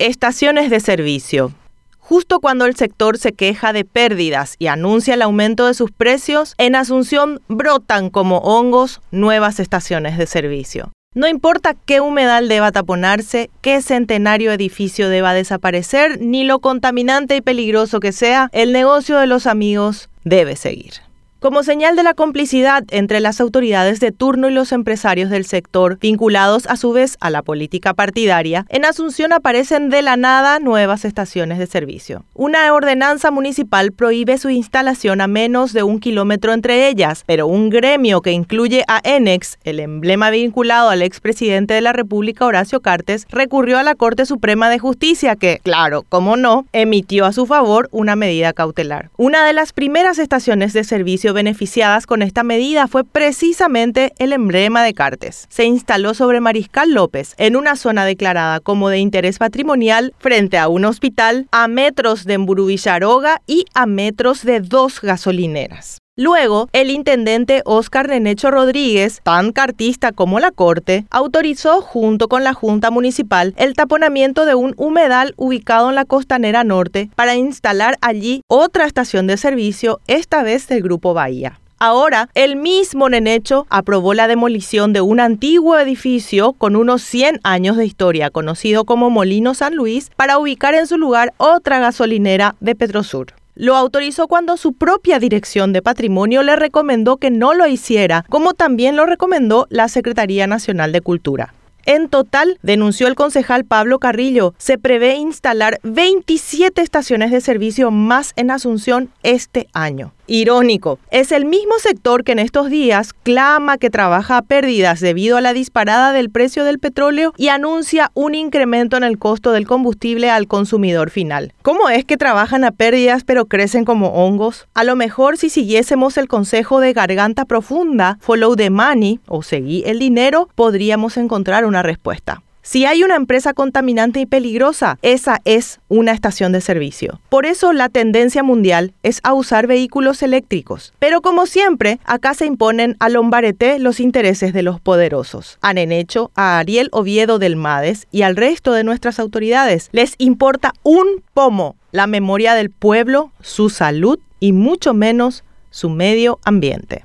Estaciones de servicio. Justo cuando el sector se queja de pérdidas y anuncia el aumento de sus precios, en Asunción brotan como hongos nuevas estaciones de servicio. No importa qué humedal deba taponarse, qué centenario edificio deba desaparecer, ni lo contaminante y peligroso que sea, el negocio de los amigos debe seguir. Como señal de la complicidad entre las autoridades de turno y los empresarios del sector, vinculados a su vez a la política partidaria, en Asunción aparecen de la nada nuevas estaciones de servicio. Una ordenanza municipal prohíbe su instalación a menos de un kilómetro entre ellas, pero un gremio que incluye a Enex, el emblema vinculado al expresidente de la República Horacio Cartes, recurrió a la Corte Suprema de Justicia que, claro, como no, emitió a su favor una medida cautelar. Una de las primeras estaciones de servicio beneficiadas con esta medida fue precisamente el emblema de Cartes. Se instaló sobre Mariscal López, en una zona declarada como de interés patrimonial, frente a un hospital, a metros de Emburuvillaroga y a metros de dos gasolineras. Luego, el intendente Óscar Renecho Rodríguez, tan cartista como la Corte, autorizó junto con la Junta Municipal el taponamiento de un humedal ubicado en la costanera norte para instalar allí otra estación de servicio, esta vez del Grupo Bahía. Ahora, el mismo Nenecho aprobó la demolición de un antiguo edificio con unos 100 años de historia, conocido como Molino San Luis, para ubicar en su lugar otra gasolinera de Petrosur. Lo autorizó cuando su propia dirección de patrimonio le recomendó que no lo hiciera, como también lo recomendó la Secretaría Nacional de Cultura. En total, denunció el concejal Pablo Carrillo, se prevé instalar 27 estaciones de servicio más en Asunción este año. Irónico, es el mismo sector que en estos días clama que trabaja a pérdidas debido a la disparada del precio del petróleo y anuncia un incremento en el costo del combustible al consumidor final. ¿Cómo es que trabajan a pérdidas pero crecen como hongos? A lo mejor si siguiésemos el consejo de garganta profunda, follow the money o seguí el dinero, podríamos encontrar una respuesta. Si hay una empresa contaminante y peligrosa, esa es una estación de servicio. Por eso la tendencia mundial es a usar vehículos eléctricos. Pero como siempre, acá se imponen a Lombarete los intereses de los poderosos. A Nenecho, a Ariel Oviedo del MADES y al resto de nuestras autoridades les importa un pomo la memoria del pueblo, su salud y mucho menos su medio ambiente.